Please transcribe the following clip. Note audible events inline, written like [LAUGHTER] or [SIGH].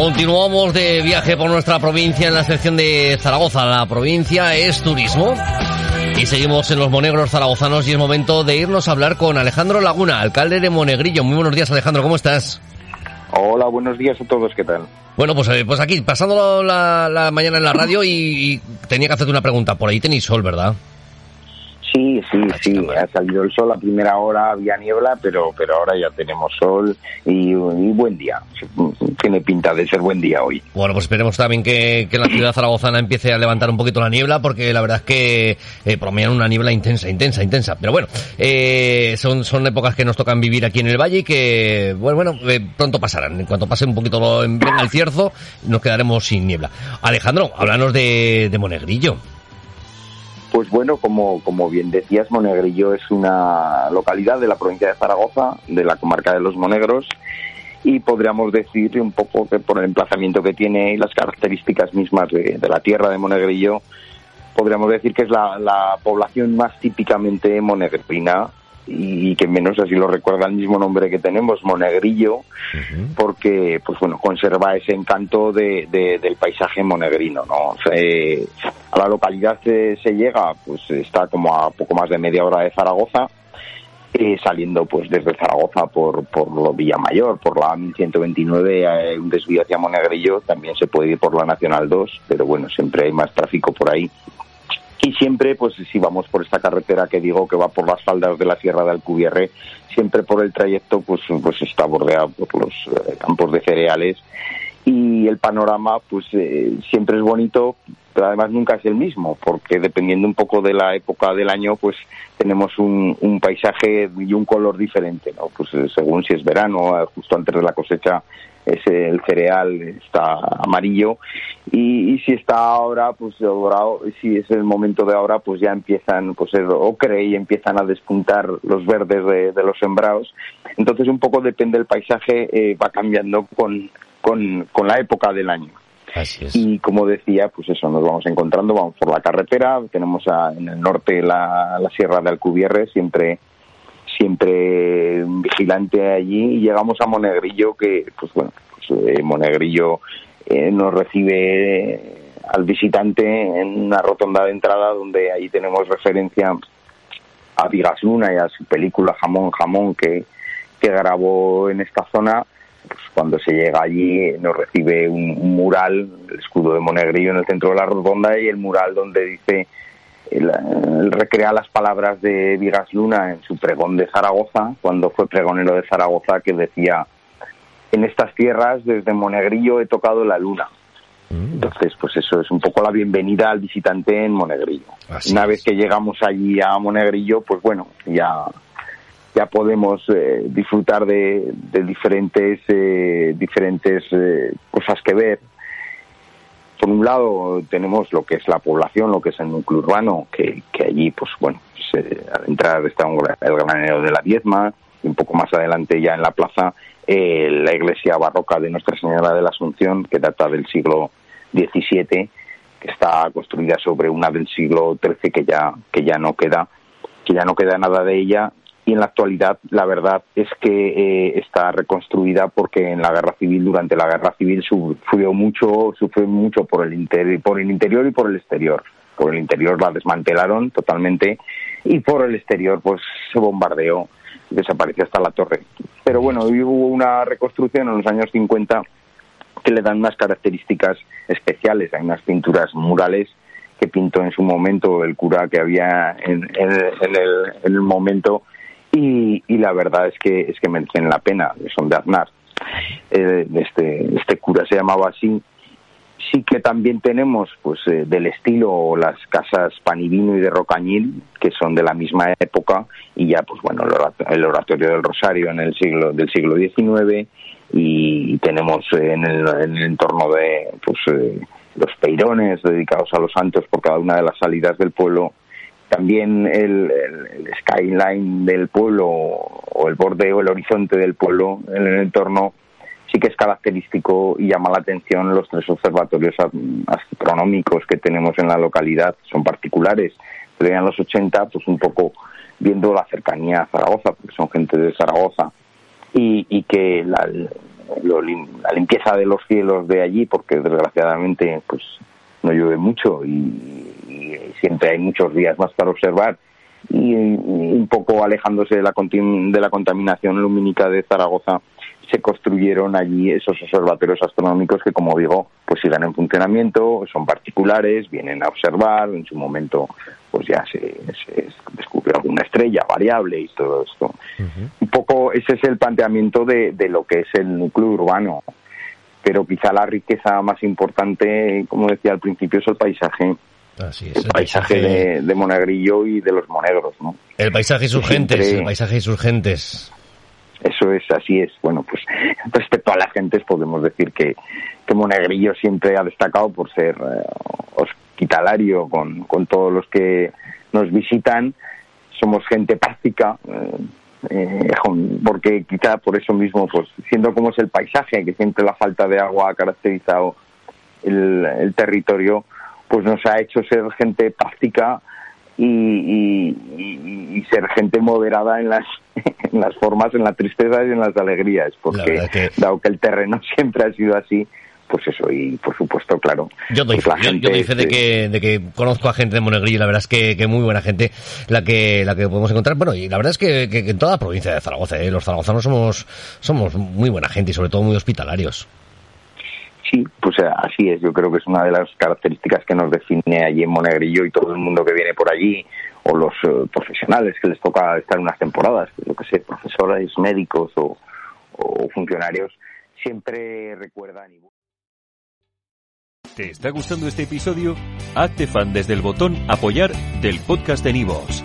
Continuamos de viaje por nuestra provincia en la sección de Zaragoza. La provincia es turismo. Y seguimos en los Monegros zaragozanos y es momento de irnos a hablar con Alejandro Laguna, alcalde de Monegrillo. Muy buenos días, Alejandro, ¿cómo estás? Hola, buenos días a todos, ¿qué tal? Bueno, pues, eh, pues aquí, pasando la, la mañana en la radio y, y tenía que hacerte una pregunta. Por ahí tenéis sol, ¿verdad? Sí, sí, sí, ha salido el sol a primera hora, había niebla, pero pero ahora ya tenemos sol y, y buen día. Tiene pinta de ser buen día hoy. Bueno, pues esperemos también que, que la ciudad zaragozana empiece a levantar un poquito la niebla, porque la verdad es que eh, promedian una niebla intensa, intensa, intensa. Pero bueno, eh, son, son épocas que nos tocan vivir aquí en el valle y que, bueno, bueno, eh, pronto pasarán. En cuanto pase un poquito lo, venga el cierzo, nos quedaremos sin niebla. Alejandro, háblanos de, de Monegrillo. Pues bueno, como, como bien decías, Monegrillo es una localidad de la provincia de Zaragoza, de la comarca de los Monegros, y podríamos decir un poco que por el emplazamiento que tiene y las características mismas de, la tierra de Monegrillo, podríamos decir que es la, la población más típicamente monegrina y que menos así lo recuerda el mismo nombre que tenemos, Monegrillo, uh -huh. porque pues bueno, conserva ese encanto de, de, del paisaje monegrino, ¿no? O sea, eh, a la localidad se, se, llega, pues está como a poco más de media hora de Zaragoza, eh, saliendo pues desde Zaragoza por, por Villamayor, por la 1129, hay un desvío hacia Monegrillo, también se puede ir por la Nacional 2, pero bueno, siempre hay más tráfico por ahí y siempre pues si vamos por esta carretera que digo que va por las faldas de la Sierra de Alcubierre siempre por el trayecto pues pues está bordeado por los eh, campos de cereales. Y el panorama pues eh, siempre es bonito pero además nunca es el mismo porque dependiendo un poco de la época del año pues tenemos un, un paisaje y un color diferente no pues eh, según si es verano justo antes de la cosecha es el cereal está amarillo. Y, y, si está ahora pues dorado si es el momento de ahora pues ya empiezan pues el ocre y empiezan a despuntar los verdes de, de los sembrados. Entonces un poco depende del paisaje eh, va cambiando con, con, con la época del año. Así es. Y como decía, pues eso, nos vamos encontrando, vamos por la carretera, tenemos a, en el norte la, la Sierra de Alcubierre, siempre siempre vigilante allí y llegamos a Monegrillo que pues bueno pues, eh, Monegrillo eh, nos recibe eh, al visitante en una rotonda de entrada donde ahí tenemos referencia a Vigas Luna y a su película Jamón Jamón que, que grabó en esta zona. Pues cuando se llega allí nos recibe un mural el escudo de Monegrillo en el centro de la rotonda y el mural donde dice él, él, recrea las palabras de Vigas Luna en su pregón de Zaragoza, cuando fue pregonero de Zaragoza, que decía, en estas tierras, desde Monegrillo he tocado la luna. Mm. Entonces, pues eso es un poco la bienvenida al visitante en Monegrillo. Así Una es. vez que llegamos allí a Monegrillo, pues bueno, ya ya podemos eh, disfrutar de, de diferentes eh, diferentes eh, cosas que ver por un lado tenemos lo que es la población, lo que es el núcleo urbano, que, allí, pues bueno, pues, eh, al entrar está el granero de la Diezma, y un poco más adelante ya en la plaza, eh, la iglesia barroca de Nuestra Señora de la Asunción, que data del siglo XVII, que está construida sobre una del siglo XIII que ya, que ya no queda, que ya no queda nada de ella, y en la actualidad la verdad es que eh, está reconstruida porque en la guerra civil durante la guerra civil sufrió mucho sufrió mucho por el interior por el interior y por el exterior por el interior la desmantelaron totalmente y por el exterior pues se bombardeó desapareció hasta la torre pero bueno, hubo una reconstrucción en los años 50 que le dan unas características especiales. Hay unas pinturas murales que pintó en su momento el cura que había en, el, momento y, la verdad es que es que merecen la pena, son de Aznar. Eh, este, este cura se llamaba así. Sí que también tenemos pues eh, del estilo las casas Panivino y de Rocañil, que son de la misma época, y ya pues bueno, el oratorio del Rosario en el siglo del siglo XIX, y tenemos en el, en el entorno de pues eh, los peirones dedicados a los santos por cada una de las salidas del pueblo, también el, skyline del pueblo o el borde o el horizonte del pueblo en el entorno sí que es característico y llama la atención los tres observatorios astronómicos que tenemos en la localidad, son particulares, pero en los 80 pues un poco viendo la cercanía a Zaragoza, porque son gente de Zaragoza, y, que la, la limpieza de los cielos de allí, porque desgraciadamente pues no llueve mucho y, siempre hay muchos días más para observar. Y, un poco alejándose de la, de la contaminación lumínica de Zaragoza se construyeron allí esos observatorios astronómicos que, como digo, pues sigan en funcionamiento, son particulares, vienen a observar, en su momento pues ya se, descubrió alguna estrella variable y todo esto. Un poco ese es el planteamiento de, de lo que es el núcleo urbano, pero quizá la riqueza más importante, como decía al principio, es el paisaje el, paisaje, de, Monegrillo y de los monegros, ¿no? El paisaje y sus gentes, el paisaje y sus gentes. Eso es, así es. Bueno, pues [LAUGHS] respecto a las gentes podemos decir que, que Monegrillo siempre ha destacado por ser eh, hospitalario con, con todos los que nos visitan. Somos gente práctica, eh, eh, porque quizá por eso mismo, pues siendo como es el paisaje, que siempre la falta de agua ha caracterizado el, el territorio, pues nos ha hecho ser gente práctica y, ser gente moderada en las, [LAUGHS] en las formas, en la tristeza y en las alegrías, porque dado que el terreno [LAUGHS] siempre ha sido así, pues eso, y por supuesto, claro. Yo doy, pues yo, doy fe de que, de que conozco a gente de Monegrillo y la verdad es que, que, muy buena gente la que, la que podemos encontrar. Bueno, y la verdad es que, que en toda la provincia de Zaragoza, ¿eh? los zaragozanos somos, somos muy buena gente y sobre todo muy hospitalarios. Eh, así es. Yo creo que es una de las características que nos define allí en Monegrillo y todo el mundo que viene por allí, o los eh, profesionales que les toca estar unas temporadas, lo que sé, profesores, médicos o, o funcionarios, siempre recuerdan. Y... ¿Te está gustando este episodio? Hazte fan desde el botón Apoyar del podcast de Nivos.